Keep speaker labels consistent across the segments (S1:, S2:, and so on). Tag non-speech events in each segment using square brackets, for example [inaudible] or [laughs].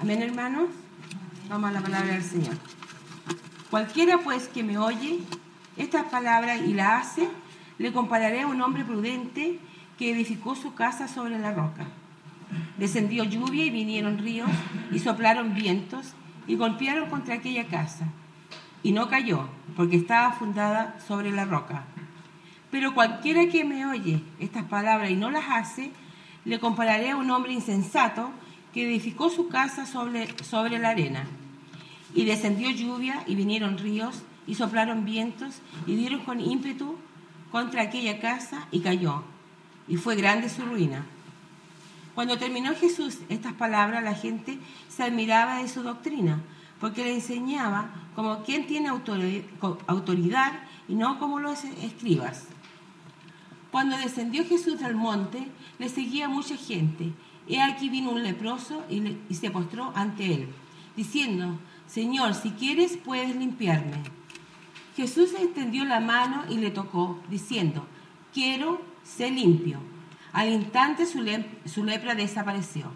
S1: Amén, hermanos. Vamos a la palabra del Señor. Cualquiera pues que me oye estas palabras y la hace, le compararé a un hombre prudente que edificó su casa sobre la roca. Descendió lluvia y vinieron ríos y soplaron vientos y golpearon contra aquella casa. Y no cayó, porque estaba fundada sobre la roca. Pero cualquiera que me oye estas palabras y no las hace, le compararé a un hombre insensato que edificó su casa sobre, sobre la arena. Y descendió lluvia y vinieron ríos y soplaron vientos y dieron con ímpetu contra aquella casa y cayó. Y fue grande su ruina. Cuando terminó Jesús estas palabras, la gente se admiraba de su doctrina, porque le enseñaba como quien tiene autoridad y no como los escribas. Cuando descendió Jesús del monte, le seguía mucha gente. He aquí vino un leproso y, se postró ante él, diciendo, Señor, si quieres puedes limpiarme. Jesús extendió la mano y le tocó, diciendo, quiero ser limpio. Al instante su, su, lepra desapareció.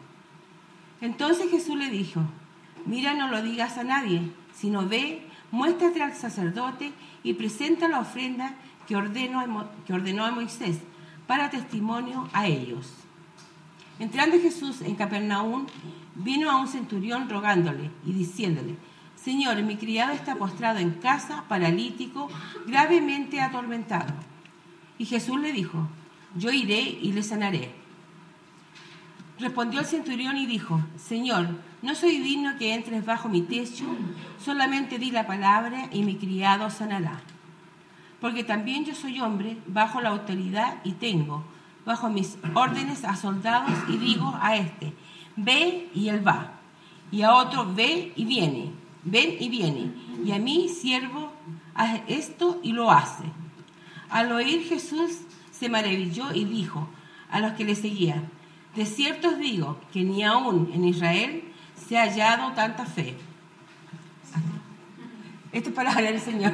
S1: Entonces Jesús le dijo, mira, no lo digas a nadie, sino ve, muéstrate al sacerdote y presenta la ofrenda que ordenó, que ordenó a Moisés para testimonio a ellos. Entrando Jesús en Capernaum, vino a un centurión rogándole y diciéndole, Señor, mi criado está postrado en casa, paralítico, gravemente atormentado. Y Jesús le dijo, yo iré y le sanaré. Respondió el centurión y dijo, Señor, no soy digno que entres bajo mi techo, solamente di la palabra y mi criado sanará porque también yo soy hombre bajo la autoridad y tengo bajo mis órdenes a soldados y digo a este, ve y él va, y a otro, ve y viene, ven y viene, y a mí siervo haz esto y lo hace. Al oír Jesús se maravilló y dijo a los que le seguían, de cierto os digo que ni aún en Israel se ha hallado tanta fe. Esto es palabra del Señor.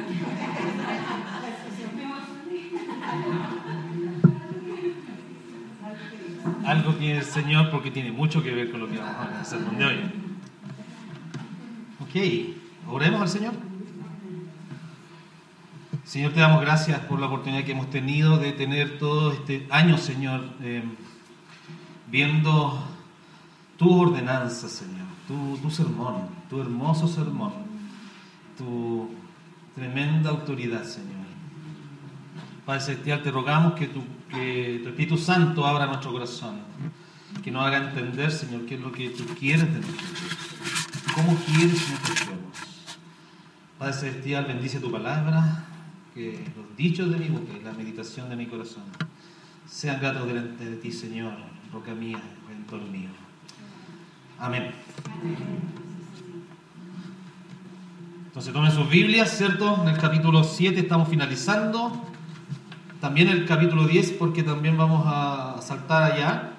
S2: Algo tiene el Señor porque tiene mucho que ver con lo que vamos a hacer de hoy. Ok, oremos al Señor. Señor, te damos gracias por la oportunidad que hemos tenido de tener todo este año, Señor, eh, viendo tu ordenanza, Señor, tu, tu sermón, tu hermoso sermón, tu tremenda autoridad, Señor. Padre Celestial, te rogamos que tu, que tu Espíritu Santo abra nuestro corazón, que nos haga entender, Señor, qué es lo que tú quieres de nosotros, cómo quieres que nosotros. Padre Celestial, bendice tu palabra, que los dichos de mi boca y la meditación de mi corazón sean gratos delante de ti, Señor, roca mía, redentor mío. Amén. Entonces tomen sus Biblias, ¿cierto? En el capítulo 7 estamos finalizando también el capítulo 10, porque también vamos a saltar allá.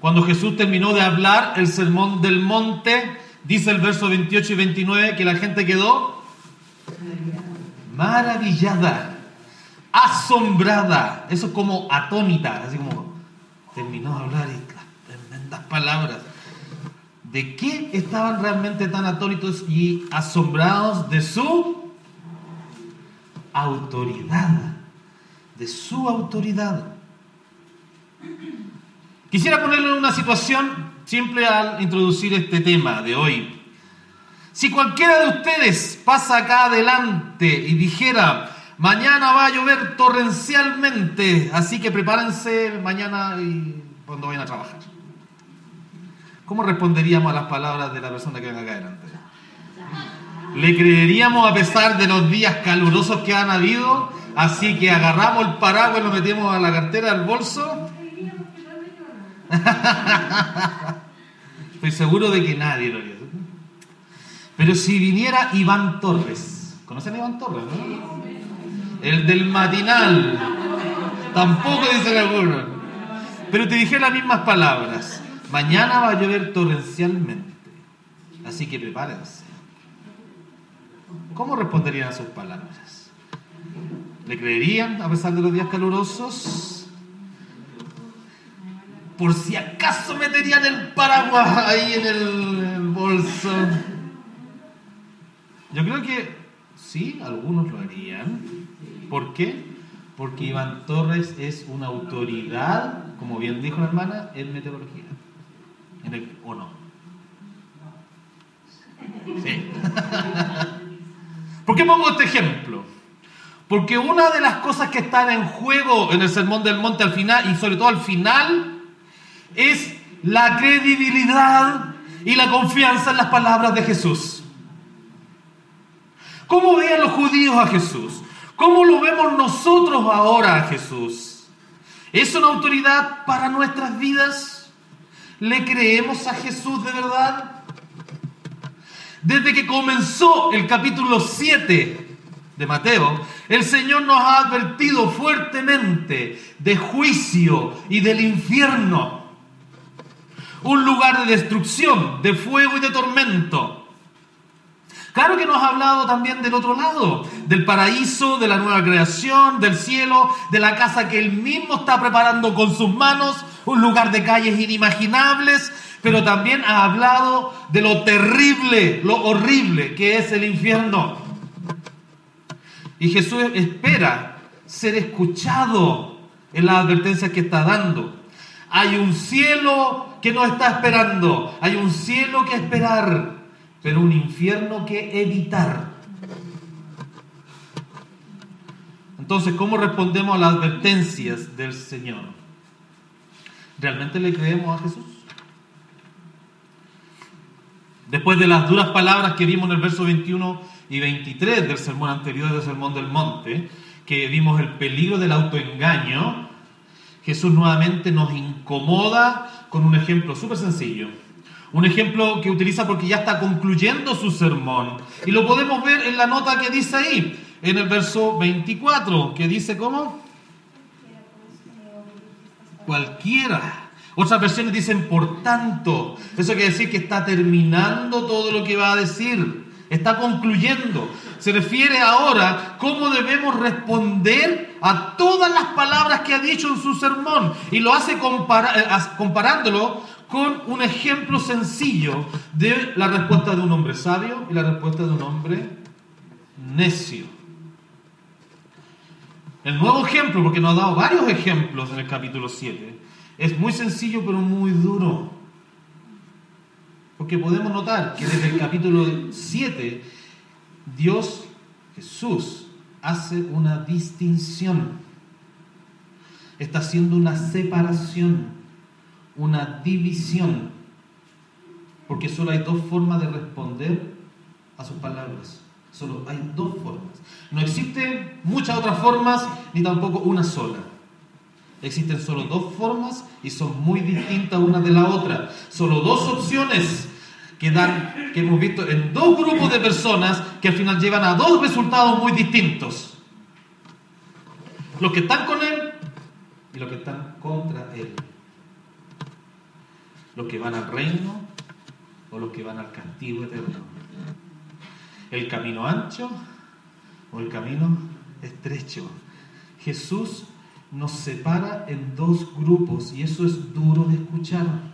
S2: Cuando Jesús terminó de hablar el sermón del monte, dice el verso 28 y 29 que la gente quedó maravillada, asombrada, eso como atónita, así como terminó de hablar y las tremendas palabras. ¿De qué estaban realmente tan atónitos y asombrados de su autoridad? De su autoridad. Quisiera ponerlo en una situación simple al introducir este tema de hoy. Si cualquiera de ustedes pasa acá adelante y dijera, mañana va a llover torrencialmente, así que prepárense mañana cuando vayan a trabajar. ¿Cómo responderíamos a las palabras de la persona que venga acá adelante? Le creeríamos a pesar de los días calurosos que han habido, así que agarramos el paraguas y lo metemos a la cartera del bolso. [laughs] Estoy seguro de que nadie lo haría. Pero si viniera Iván Torres, ¿conocen a Iván Torres? No? El del matinal. Tampoco dice alguno. Pero te dije las mismas palabras. Mañana va a llover torrencialmente. Así que prepárense. ¿Cómo responderían a sus palabras? ¿Le creerían a pesar de los días calurosos? Por si acaso meterían el paraguas ahí en el bolso. Yo creo que sí, algunos lo harían. ¿Por qué? Porque Iván Torres es una autoridad, como bien dijo la hermana, en meteorología. En el, ¿O no? Sí. [laughs] ¿Por qué pongo este ejemplo? Porque una de las cosas que están en juego en el Sermón del Monte al final, y sobre todo al final, es la credibilidad y la confianza en las palabras de Jesús. ¿Cómo veían los judíos a Jesús? ¿Cómo lo vemos nosotros ahora a Jesús? ¿Es una autoridad para nuestras vidas? ¿Le creemos a Jesús de verdad? Desde que comenzó el capítulo 7 de Mateo, el Señor nos ha advertido fuertemente de juicio y del infierno. Un lugar de destrucción, de fuego y de tormento. Claro que nos ha hablado también del otro lado, del paraíso, de la nueva creación, del cielo, de la casa que Él mismo está preparando con sus manos, un lugar de calles inimaginables, pero también ha hablado de lo terrible, lo horrible que es el infierno. Y Jesús espera ser escuchado en las advertencias que está dando. Hay un cielo que nos está esperando, hay un cielo que esperar pero un infierno que evitar. Entonces, ¿cómo respondemos a las advertencias del Señor? ¿Realmente le creemos a Jesús? Después de las duras palabras que vimos en el verso 21 y 23 del sermón anterior del Sermón del Monte, que vimos el peligro del autoengaño, Jesús nuevamente nos incomoda con un ejemplo súper sencillo. Un ejemplo que utiliza porque ya está concluyendo su sermón. Y lo podemos ver en la nota que dice ahí, en el verso 24, que dice cómo? Cualquiera. Otras versiones dicen por tanto. Eso quiere decir que está terminando todo lo que va a decir. Está concluyendo. Se refiere ahora cómo debemos responder a todas las palabras que ha dicho en su sermón. Y lo hace eh, comparándolo con un ejemplo sencillo de la respuesta de un hombre sabio y la respuesta de un hombre necio. El nuevo ejemplo, porque nos ha dado varios ejemplos en el capítulo 7, es muy sencillo pero muy duro. Porque podemos notar que desde el capítulo 7, Dios, Jesús, hace una distinción. Está haciendo una separación una división, porque solo hay dos formas de responder a sus palabras. Solo hay dos formas. No existen muchas otras formas, ni tampoco una sola. Existen solo dos formas y son muy distintas una de la otra. Solo dos opciones que dan, que hemos visto en dos grupos de personas que al final llevan a dos resultados muy distintos. Los que están con él y los que están contra él los que van al reino o los que van al castigo eterno. El camino ancho o el camino estrecho. Jesús nos separa en dos grupos y eso es duro de escuchar.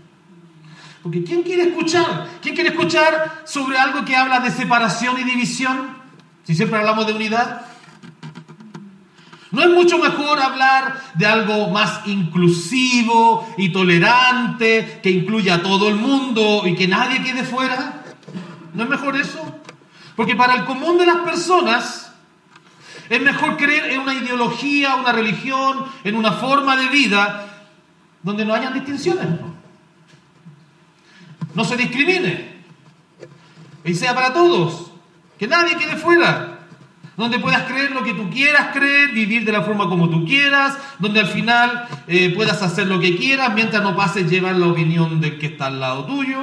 S2: Porque ¿quién quiere escuchar? ¿Quién quiere escuchar sobre algo que habla de separación y división? Si siempre hablamos de unidad. ¿No es mucho mejor hablar de algo más inclusivo y tolerante, que incluya a todo el mundo y que nadie quede fuera? ¿No es mejor eso? Porque para el común de las personas es mejor creer en una ideología, una religión, en una forma de vida donde no hayan distinciones. No se discrimine y sea para todos. Que nadie quede fuera. Donde puedas creer lo que tú quieras creer, vivir de la forma como tú quieras, donde al final eh, puedas hacer lo que quieras mientras no pases llevar la opinión del que está al lado tuyo.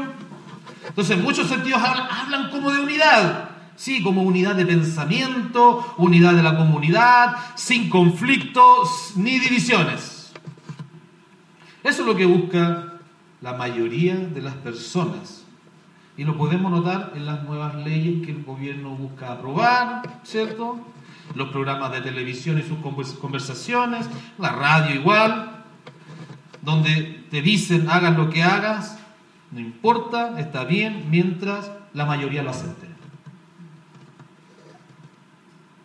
S2: Entonces, en muchos sentidos hablan como de unidad, sí, como unidad de pensamiento, unidad de la comunidad, sin conflictos ni divisiones. Eso es lo que busca la mayoría de las personas y lo podemos notar en las nuevas leyes que el gobierno busca aprobar, ¿cierto? Los programas de televisión y sus conversaciones, la radio igual, donde te dicen hagas lo que hagas, no importa, está bien, mientras la mayoría lo acepte.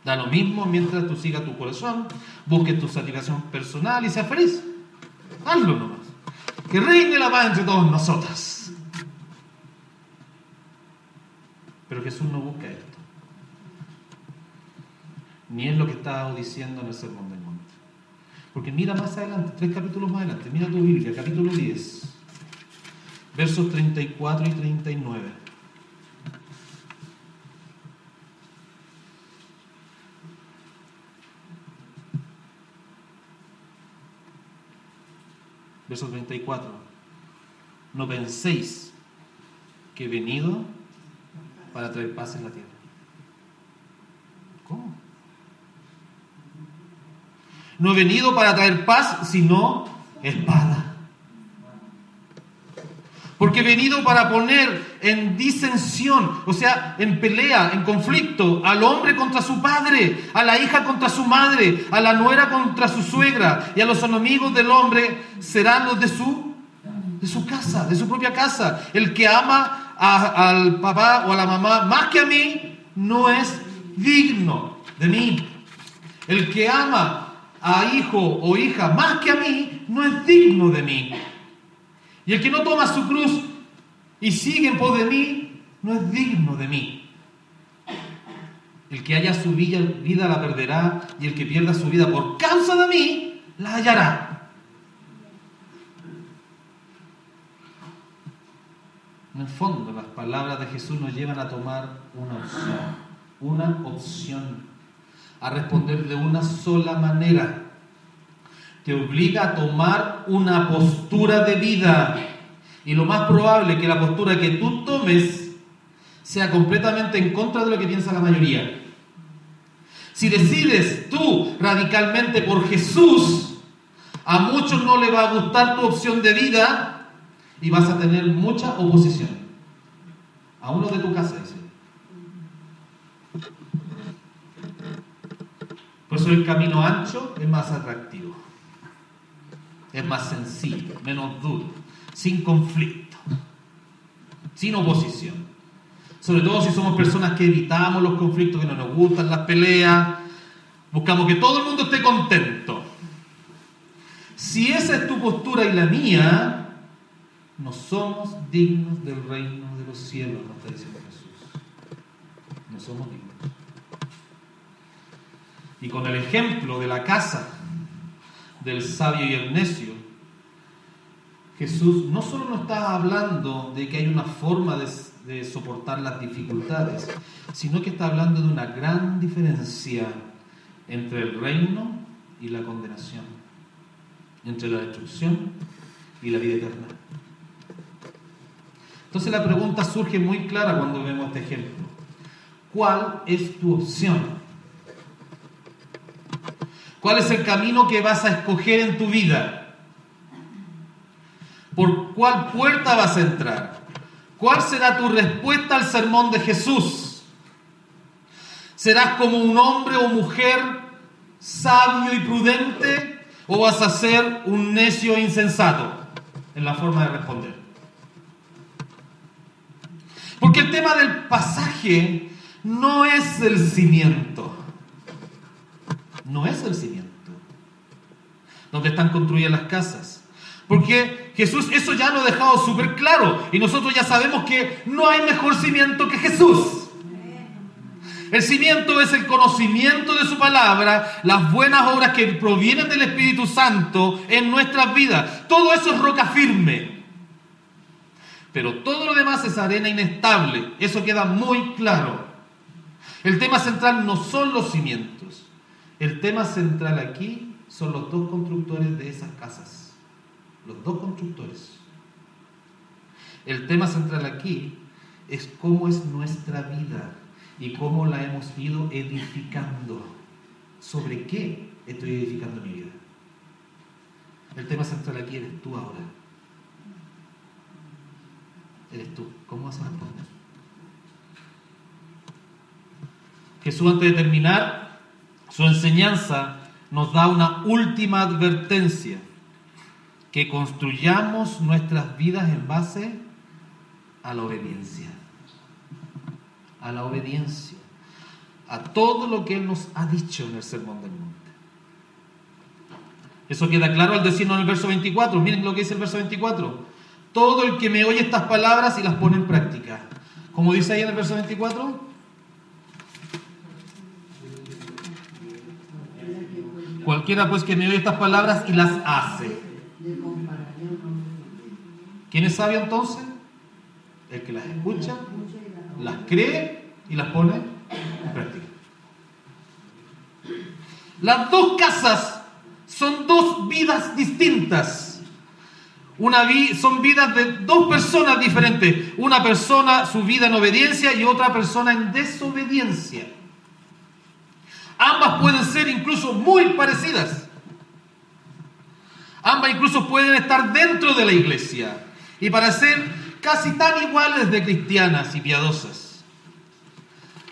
S2: Da lo mismo mientras tú sigas tu corazón, busques tu satisfacción personal y seas feliz. Hazlo nomás. Que reine la paz entre todos nosotros. Pero Jesús no busca esto. Ni es lo que está diciendo en el Sermón del Monte. Porque mira más adelante, tres capítulos más adelante, mira tu Biblia, capítulo 10, versos 34 y 39. Verso 34. No penséis que he venido para traer paz en la tierra. ¿Cómo? No he venido para traer paz, sino espada. Porque he venido para poner en disensión, o sea, en pelea, en conflicto, al hombre contra su padre, a la hija contra su madre, a la nuera contra su suegra, y a los enemigos del hombre serán los de su, de su casa, de su propia casa. El que ama al papá o a la mamá más que a mí, no es digno de mí. El que ama a hijo o hija más que a mí, no es digno de mí. Y el que no toma su cruz y sigue en pos de mí, no es digno de mí. El que haya su vida la perderá y el que pierda su vida por causa de mí, la hallará. En el fondo, las palabras de Jesús nos llevan a tomar una opción, una opción, a responder de una sola manera. Te obliga a tomar una postura de vida. Y lo más probable es que la postura que tú tomes sea completamente en contra de lo que piensa la mayoría. Si decides tú radicalmente por Jesús, a muchos no le va a gustar tu opción de vida y vas a tener mucha oposición. A uno de tu casa, dice. Por eso el camino ancho es más atractivo. Es más sencillo, menos duro, sin conflicto, sin oposición. Sobre todo si somos personas que evitamos los conflictos, que no nos gustan las peleas, buscamos que todo el mundo esté contento. Si esa es tu postura y la mía, no somos dignos del reino de los cielos, nos está diciendo Jesús. No somos dignos. Y con el ejemplo de la casa del sabio y el necio, Jesús no solo nos está hablando de que hay una forma de, de, soportar las dificultades, sino que está hablando de una gran diferencia entre el reino y la condenación, entre la destrucción y la vida eterna. Entonces la pregunta surge muy clara cuando vemos este ejemplo. ¿Cuál es tu opción? ¿Cuál es el camino que vas a escoger en tu vida? ¿Por cuál puerta vas a entrar? ¿Cuál será tu respuesta al sermón de Jesús? ¿Serás como un hombre o mujer sabio y prudente o vas a ser un necio e insensato en la forma de responder? Porque el tema del pasaje no es el cimiento. No es el cimiento. Donde están construidas las casas. Porque Jesús eso ya lo ha dejado súper claro. Y nosotros ya sabemos que no hay mejor cimiento que Jesús. El cimiento es el conocimiento de su palabra, las buenas obras que provienen del Espíritu Santo en nuestras vidas. Todo eso es roca firme. Pero todo lo demás es arena inestable. Eso queda muy claro. El tema central no son los cimientos. El tema central aquí son los dos constructores de esas casas. Los dos constructores. El tema central aquí es cómo es nuestra vida y cómo la hemos ido edificando. ¿Sobre qué estoy edificando mi vida? El tema central aquí eres tú ahora. Eres tú. ¿Cómo vas a responder? Jesús antes de terminar su enseñanza nos da una última advertencia, que construyamos nuestras vidas en base a la obediencia, a la obediencia, a todo lo que Él nos ha dicho en el Sermón del Monte. Eso queda claro al decirnos en el verso 24, miren lo que dice el verso 24, todo el que me oye estas palabras y las pone en práctica, como dice ahí en el verso 24, Cualquiera pues que me oye estas palabras y las hace. ¿Quién es sabio entonces? El que las escucha, las cree y las pone en práctica. Las dos casas son dos vidas distintas. Una son vidas de dos personas diferentes. Una persona su vida en obediencia y otra persona en desobediencia. Ambas pueden ser incluso muy parecidas. Ambas incluso pueden estar dentro de la iglesia y parecer casi tan iguales de cristianas y piadosas.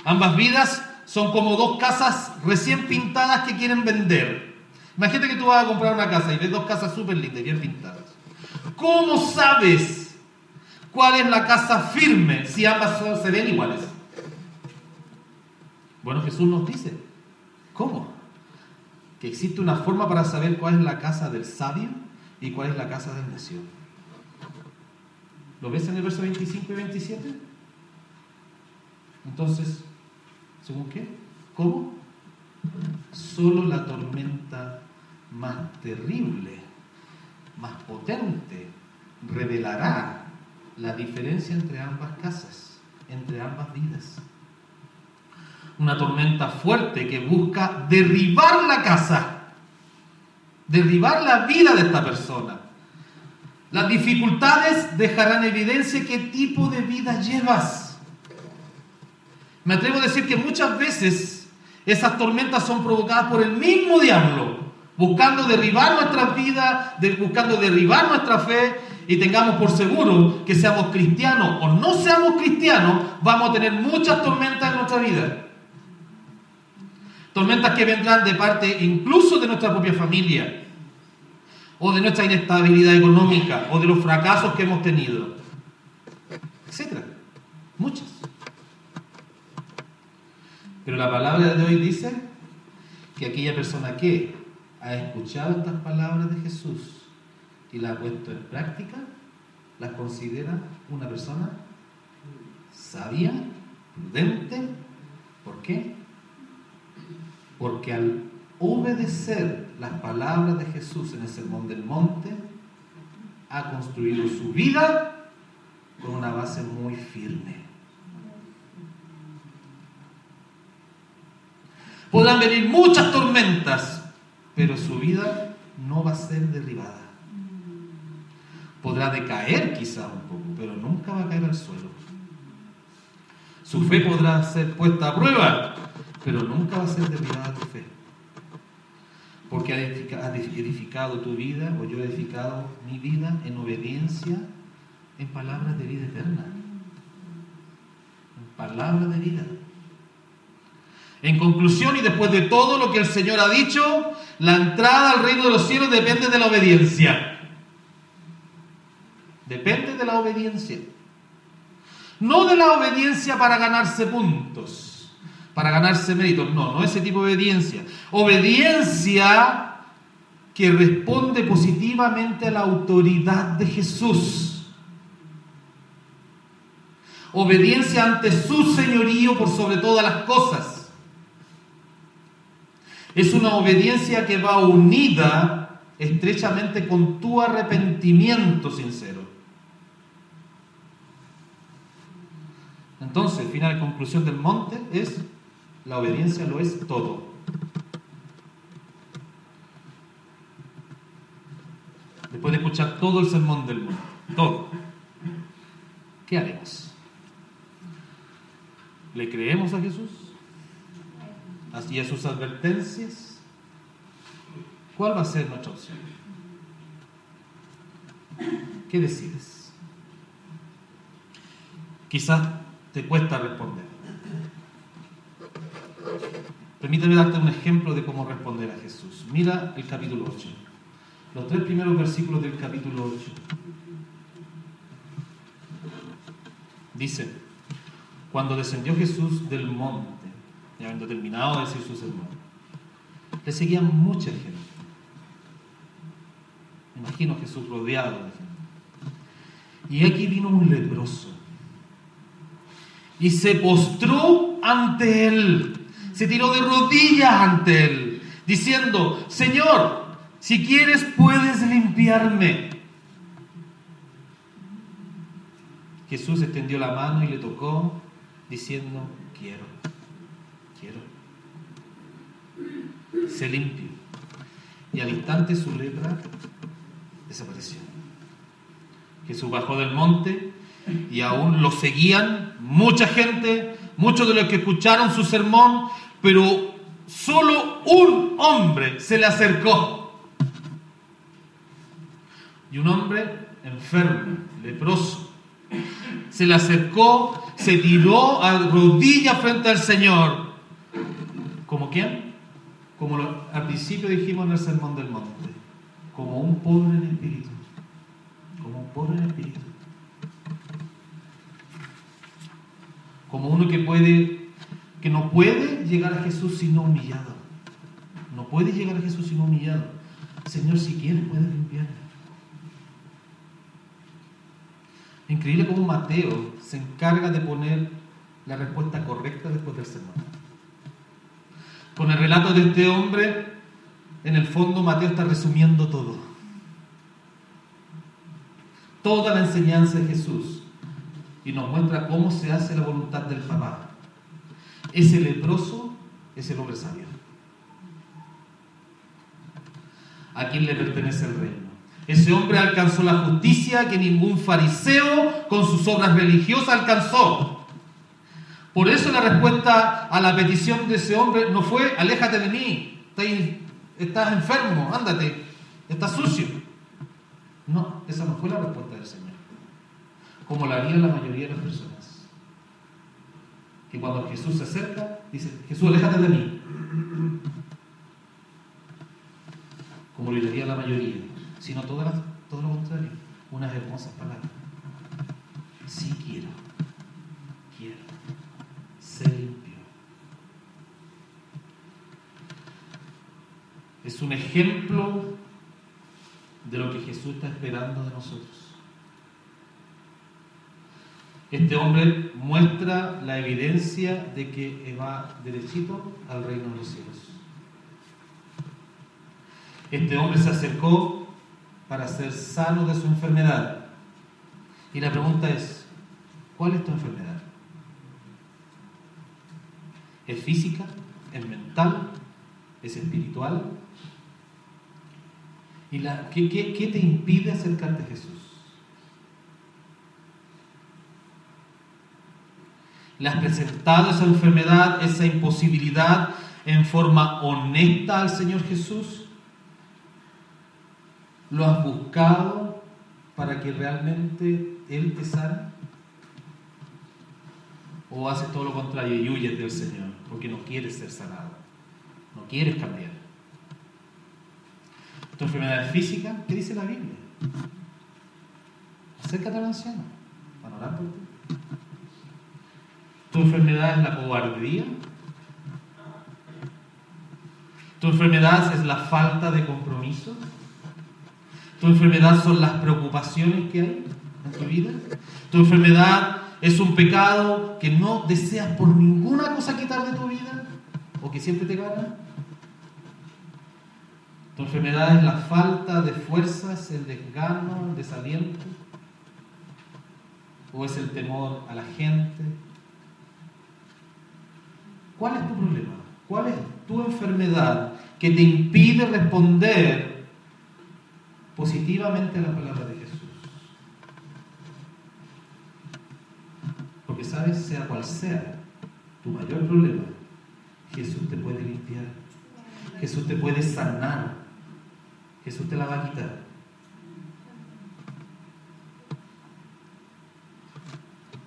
S2: Ambas vidas son como dos casas recién pintadas que quieren vender. Imagínate que tú vas a comprar una casa y ves dos casas súper lindas, bien pintadas. ¿Cómo sabes cuál es la casa firme si ambas se ven iguales? Bueno, Jesús nos dice, ¿Cómo? Que existe una forma para saber cuál es la casa del sabio y cuál es la casa del necio. ¿Lo ves en el verso 25 y 27? Entonces, ¿según qué? ¿Cómo? Solo la tormenta más terrible, más potente, revelará la diferencia entre ambas casas, entre ambas vidas una tormenta fuerte que busca derribar la casa, derribar la vida de esta persona. Las dificultades dejarán evidencia qué tipo de vida llevas. Me atrevo a decir que muchas veces esas tormentas son provocadas por el mismo diablo, buscando derribar nuestra vida, buscando derribar nuestra fe y tengamos por seguro que seamos cristianos o no seamos cristianos, vamos a tener muchas tormentas en nuestra vida. Tormentas que vendrán de parte incluso de nuestra propia familia, o de nuestra inestabilidad económica, o de los fracasos que hemos tenido, etc. Muchas. Pero la palabra de hoy dice que aquella persona que ha escuchado estas palabras de Jesús y las ha puesto en práctica, las considera una persona sabia, prudente. ¿Por qué? Porque al obedecer las palabras de Jesús en el Sermón del Monte, ha construido su vida con una base muy firme. Podrán venir muchas tormentas, pero su vida no va a ser derribada. Podrá decaer quizá un poco, pero nunca va a caer al suelo. Su fe podrá ser puesta a prueba, pero nunca va a ser derribada tu fe. Porque ha edificado tu vida, o yo he edificado mi vida en obediencia, en palabras de vida eterna. En palabras de vida. En conclusión, y después de todo lo que el Señor ha dicho, la entrada al reino de los cielos depende de la obediencia. Depende de la obediencia. No de la obediencia para ganarse puntos para ganarse méritos. No, no ese tipo de obediencia. Obediencia que responde positivamente a la autoridad de Jesús. Obediencia ante su señorío por sobre todas las cosas. Es una obediencia que va unida estrechamente con tu arrepentimiento sincero. Entonces, final conclusión del monte es la obediencia lo es todo. Después de escuchar todo el sermón del mundo, todo, ¿qué haremos? ¿Le creemos a Jesús? ¿Y a sus advertencias? ¿Cuál va a ser nuestra opción? ¿Qué decides? Quizás te cuesta responder. Permíteme darte un ejemplo de cómo responder a Jesús. Mira el capítulo 8. Los tres primeros versículos del capítulo 8. Dice, cuando descendió Jesús del monte, y habiendo terminado de decir su sermón, le seguían mucha gente. imagino Jesús rodeado de gente. Y aquí vino un leproso. Y se postró ante él. Se tiró de rodillas ante él, diciendo, Señor, si quieres puedes limpiarme. Jesús extendió la mano y le tocó, diciendo, quiero, quiero. Se limpió. Y al instante su lepra desapareció. Jesús bajó del monte y aún lo seguían mucha gente, muchos de los que escucharon su sermón, pero solo un hombre se le acercó. Y un hombre enfermo, leproso, se le acercó, se tiró a rodillas frente al Señor. ¿Como quién? Como al principio dijimos en el Sermón del Monte, como un pobre en espíritu como un pobre en espíritu. Como uno que puede, que no puede llegar a Jesús sino humillado. No puede llegar a Jesús sino humillado. Señor, si quieres, puedes limpiarme. Increíble cómo Mateo se encarga de poner la respuesta correcta después del sermón. Con el relato de este hombre, en el fondo Mateo está resumiendo todo toda la enseñanza de Jesús y nos muestra cómo se hace la voluntad del papá. Ese leproso es el hombre sabio. ¿A quién le pertenece el reino? Ese hombre alcanzó la justicia que ningún fariseo con sus obras religiosas alcanzó. Por eso la respuesta a la petición de ese hombre no fue, aléjate de mí, estás enfermo, ándate, estás sucio. No, esa no fue la respuesta del Señor. Como la haría la mayoría de las personas. Que cuando Jesús se acerca, dice, Jesús, aléjate de mí. Como lo haría la mayoría. Sino todo, todo lo contrario. Unas hermosas palabras. Sí quiero. Quiero. Ser limpio. Es un ejemplo de lo que Jesús está esperando de nosotros. Este hombre muestra la evidencia de que va derechito al reino de los cielos. Este hombre se acercó para ser sano de su enfermedad. Y la pregunta es, ¿cuál es tu enfermedad? ¿Es física? ¿Es mental? ¿Es espiritual? ¿Y la, qué, qué te impide acercarte a Jesús? ¿Le has presentado esa enfermedad, esa imposibilidad en forma honesta al Señor Jesús? ¿Lo has buscado para que realmente Él te sane? ¿O haces todo lo contrario y huyes del Señor porque no quieres ser sanado? No quieres cambiar. Tu enfermedad física, ¿qué dice la Biblia? Acércate al anciano para orar por ti. Tu enfermedad es la cobardía. Tu enfermedad es la falta de compromiso. Tu enfermedad son las preocupaciones que hay en tu vida. Tu enfermedad es un pecado que no deseas por ninguna cosa quitar de tu vida o que siempre te gana. Tu enfermedad es la falta de fuerzas, el desgano, el desaliento. ¿O es el temor a la gente? ¿Cuál es tu problema? ¿Cuál es tu enfermedad que te impide responder positivamente a la palabra de Jesús? Porque sabes, sea cual sea tu mayor problema, Jesús te puede limpiar. Jesús te puede sanar. Jesús te la va a quitar.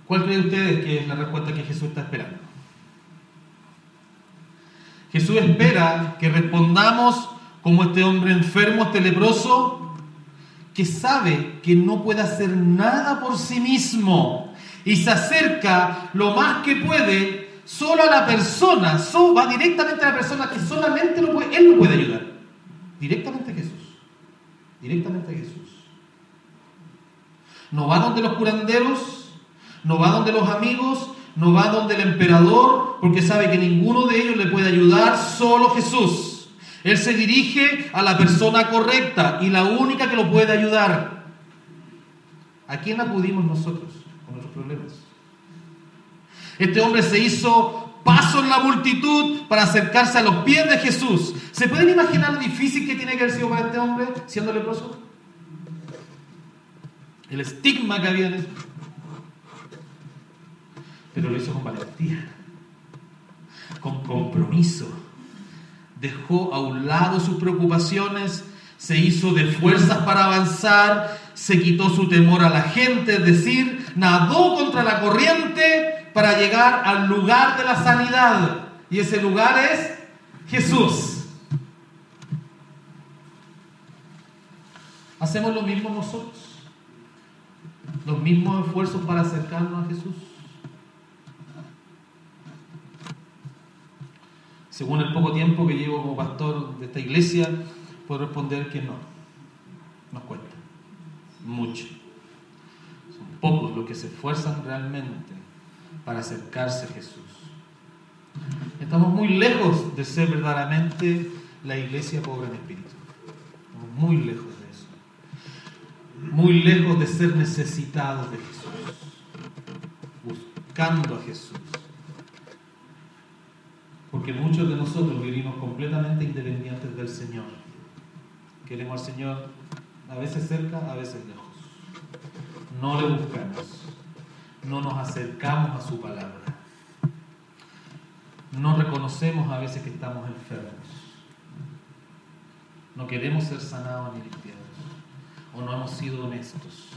S2: ¿Cuál cree ustedes que es la respuesta que Jesús está esperando? Jesús espera que respondamos como este hombre enfermo, este que sabe que no puede hacer nada por sí mismo y se acerca lo más que puede solo a la persona, va directamente a la persona que solamente él lo puede ayudar. Directamente a Jesús. Directamente a Jesús. No va donde los curanderos, no va donde los amigos, no va donde el emperador, porque sabe que ninguno de ellos le puede ayudar, solo Jesús. Él se dirige a la persona correcta y la única que lo puede ayudar. ¿A quién acudimos nosotros con nuestros problemas? Este hombre se hizo paso en la multitud para acercarse a los pies de Jesús. ¿Se pueden imaginar lo difícil que tiene que haber sido para este hombre siendo leproso? El estigma que había en eso. Pero lo hizo con valentía, con compromiso. Dejó a un lado sus preocupaciones, se hizo de fuerzas para avanzar, se quitó su temor a la gente, es decir, nadó contra la corriente para llegar al lugar de la sanidad. Y ese lugar es Jesús. ¿Hacemos lo mismo nosotros? ¿Los mismos esfuerzos para acercarnos a Jesús? Según el poco tiempo que llevo como pastor de esta iglesia, puedo responder que no. Nos cuesta. Mucho. Son pocos los que se esfuerzan realmente para acercarse a Jesús. Estamos muy lejos de ser verdaderamente la iglesia pobre en espíritu. Estamos muy lejos de eso. Muy lejos de ser necesitados de Jesús. Buscando a Jesús. Porque muchos de nosotros vivimos completamente independientes del Señor. Queremos al Señor a veces cerca, a veces lejos. No le buscamos no nos acercamos a su palabra. No reconocemos a veces que estamos enfermos. No queremos ser sanados ni limpiados. O no hemos sido honestos.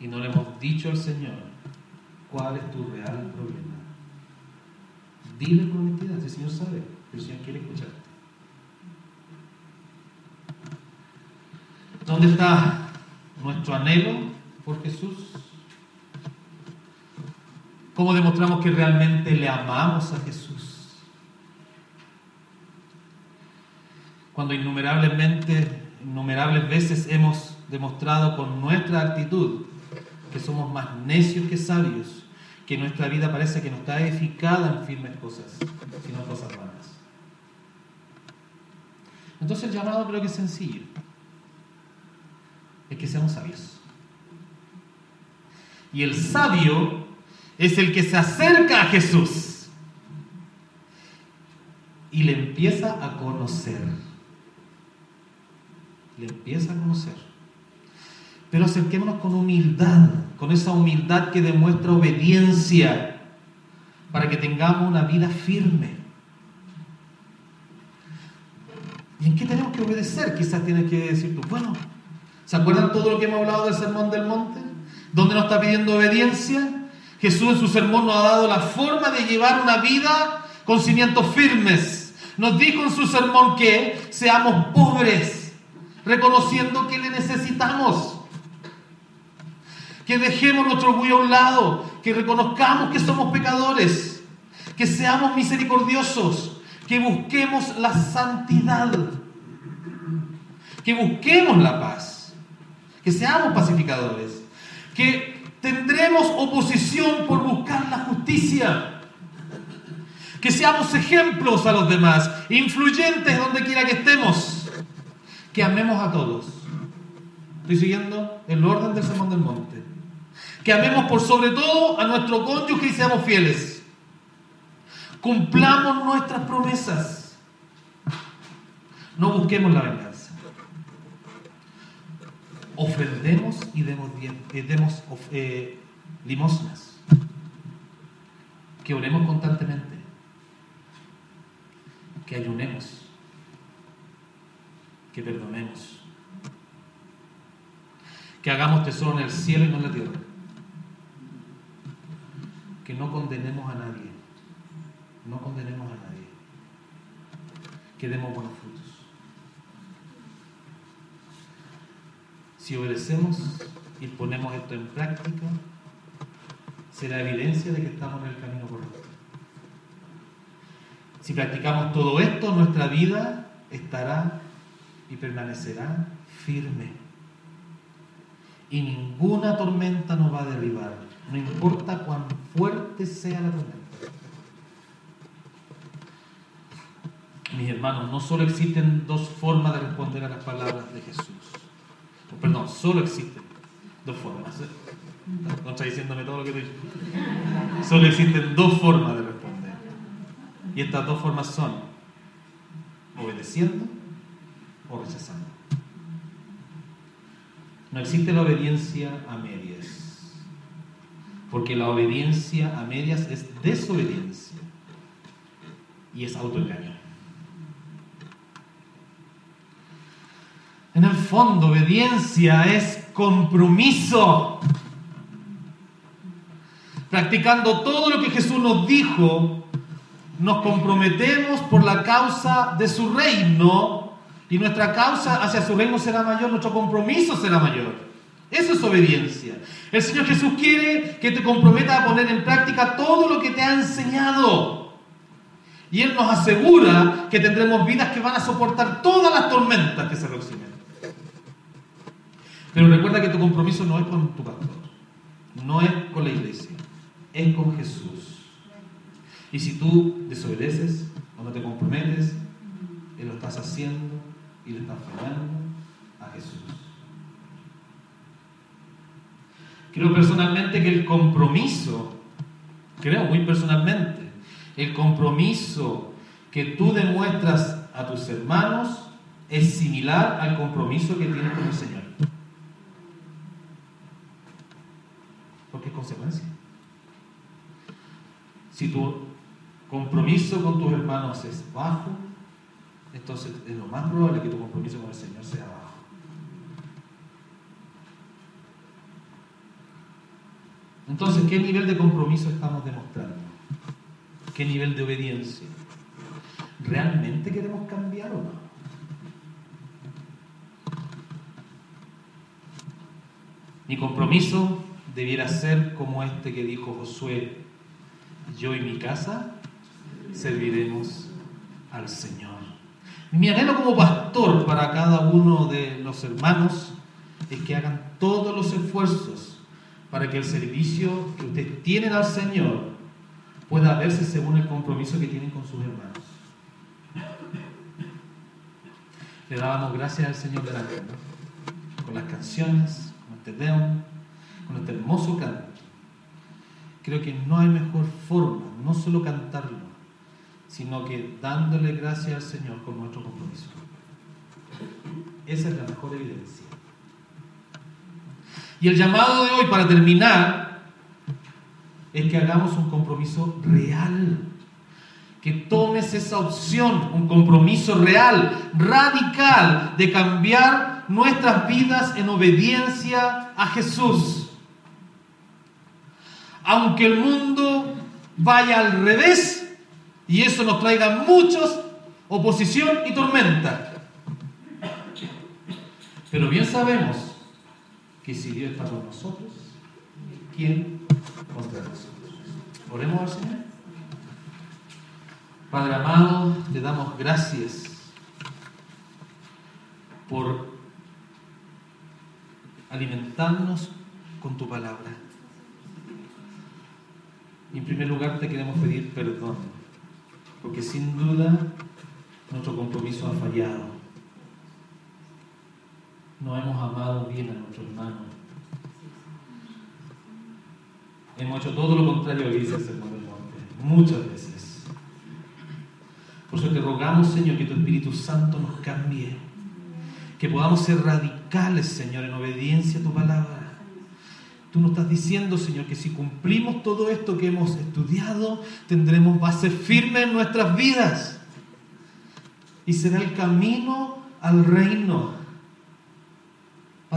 S2: Y no le hemos dicho al Señor cuál es tu real problema. Dile con honestidad, el Señor sabe, el Señor quiere escucharte. ¿Dónde está nuestro anhelo por Jesús? ¿Cómo demostramos que realmente le amamos a Jesús? Cuando innumerablemente, innumerables veces hemos demostrado con nuestra actitud que somos más necios que sabios, que nuestra vida parece que no está edificada en firmes cosas, sino cosas vanas. Entonces el llamado creo que es sencillo, es que seamos sabios. Y el sabio es el que se acerca a Jesús y le empieza a conocer. Le empieza a conocer. Pero acerquémonos con humildad, con esa humildad que demuestra obediencia, para que tengamos una vida firme. ¿Y en qué tenemos que obedecer? Quizás tienes que decir tú, bueno, ¿se acuerdan todo lo que hemos hablado del Sermón del Monte? ¿Dónde nos está pidiendo obediencia? Jesús en su sermón nos ha dado la forma de llevar una vida con cimientos firmes. Nos dijo en su sermón que seamos pobres, reconociendo que le necesitamos. Que dejemos nuestro orgullo a un lado, que reconozcamos que somos pecadores, que seamos misericordiosos, que busquemos la santidad, que busquemos la paz, que seamos pacificadores, que tendremos oposición por buscar la justicia. Que seamos ejemplos a los demás, influyentes donde quiera que estemos. Que amemos a todos. Estoy siguiendo el orden del Sermón del Monte. Que amemos por sobre todo a nuestro cónyuge y seamos fieles. Cumplamos nuestras promesas. No busquemos la venganza. Ofrendemos y demos, eh, demos eh, limosnas. Que oremos constantemente. Que ayunemos. Que perdonemos. Que hagamos tesoro en el cielo y no en la tierra. Que no condenemos a nadie. No condenemos a nadie. Que demos buenos frutos. Si obedecemos y ponemos esto en práctica, será evidencia de que estamos en el camino correcto. Si practicamos todo esto, nuestra vida estará y permanecerá firme. Y ninguna tormenta nos va a derribar, no importa cuán fuerte sea la tormenta. Mis hermanos, no solo existen dos formas de responder a las palabras de Jesús. Perdón, solo existen dos formas. No está diciéndome todo lo que te. Solo existen dos formas de responder. Y estas dos formas son obedeciendo o rechazando. No existe la obediencia a medias. Porque la obediencia a medias es desobediencia y es autoengaño. En el fondo, obediencia es compromiso. Practicando todo lo que Jesús nos dijo, nos comprometemos por la causa de su reino y nuestra causa hacia su reino será mayor, nuestro compromiso será mayor. Eso es obediencia. El Señor Jesús quiere que te comprometas a poner en práctica todo lo que te ha enseñado. Y Él nos asegura que tendremos vidas que van a soportar todas las tormentas que se aproximen. Pero recuerda que tu compromiso no es con tu pastor, no es con la iglesia, es con Jesús. Y si tú desobedeces o no te comprometes, Él lo estás haciendo y le estás fallando a Jesús. Creo personalmente que el compromiso, creo muy personalmente, el compromiso que tú demuestras a tus hermanos es similar al compromiso que tienes con el Señor. Porque es consecuencia. Si tu compromiso con tus hermanos es bajo, entonces es lo más probable que tu compromiso con el Señor sea bajo. Entonces, ¿qué nivel de compromiso estamos demostrando? ¿Qué nivel de obediencia? ¿Realmente queremos cambiar o no? Mi compromiso debiera ser como este que dijo Josué, yo y mi casa serviremos al Señor. Mi anhelo como pastor para cada uno de los hermanos es que hagan todos los esfuerzos para que el servicio que ustedes tienen al Señor pueda verse según el compromiso que tienen con sus hermanos. Le dábamos gracias al Señor delante, con las canciones, con este deón, con este hermoso canto. Creo que no hay mejor forma, no solo cantarlo, sino que dándole gracias al Señor con nuestro compromiso. Esa es la mejor evidencia. Y el llamado de hoy, para terminar, es que hagamos un compromiso real. Que tomes esa opción, un compromiso real, radical, de cambiar nuestras vidas en obediencia a Jesús aunque el mundo vaya al revés y eso nos traiga muchos oposición y tormenta. Pero bien sabemos que si Dios está con nosotros, ¿quién contra nosotros? Oremos al Señor. Padre amado, te damos gracias por alimentarnos con tu palabra. Y en primer lugar te queremos pedir perdón, porque sin duda nuestro compromiso ha fallado. No hemos amado bien a nuestro hermano. Hemos hecho todo lo contrario a dice el Sermón del muchas veces. Por eso te rogamos, Señor, que tu Espíritu Santo nos cambie. Que podamos ser radicales, Señor, en obediencia a tu palabra. Tú nos estás diciendo, Señor, que si cumplimos todo esto que hemos estudiado, tendremos base firme en nuestras vidas. Y será el camino al reino.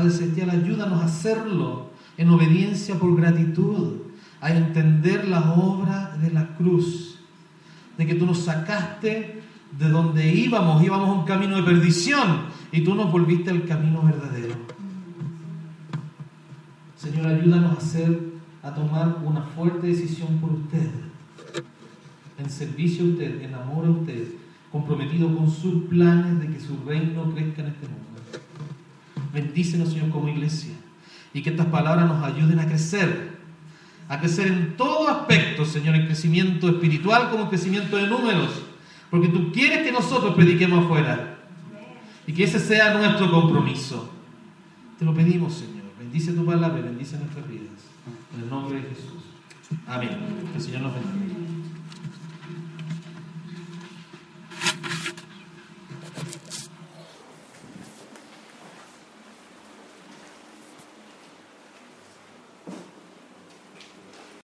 S2: Padre Celestial, ayúdanos a hacerlo en obediencia por gratitud, a entender la obra de la cruz, de que tú nos sacaste de donde íbamos, íbamos a un camino de perdición y tú nos volviste al camino verdadero. Señor, ayúdanos a hacer, a tomar una fuerte decisión por usted, en servicio a usted, en amor a usted, comprometido con sus planes de que su reino crezca en este mundo. Bendícenos, Señor, como iglesia. Y que estas palabras nos ayuden a crecer. A crecer en todo aspecto, Señor, en crecimiento espiritual como en crecimiento de números. Porque tú quieres que nosotros prediquemos afuera. Y que ese sea nuestro compromiso. Te lo pedimos, Señor. Bendice tu palabra bendice nuestras vidas. En el nombre de Jesús. Amén. Que el Señor nos bendiga.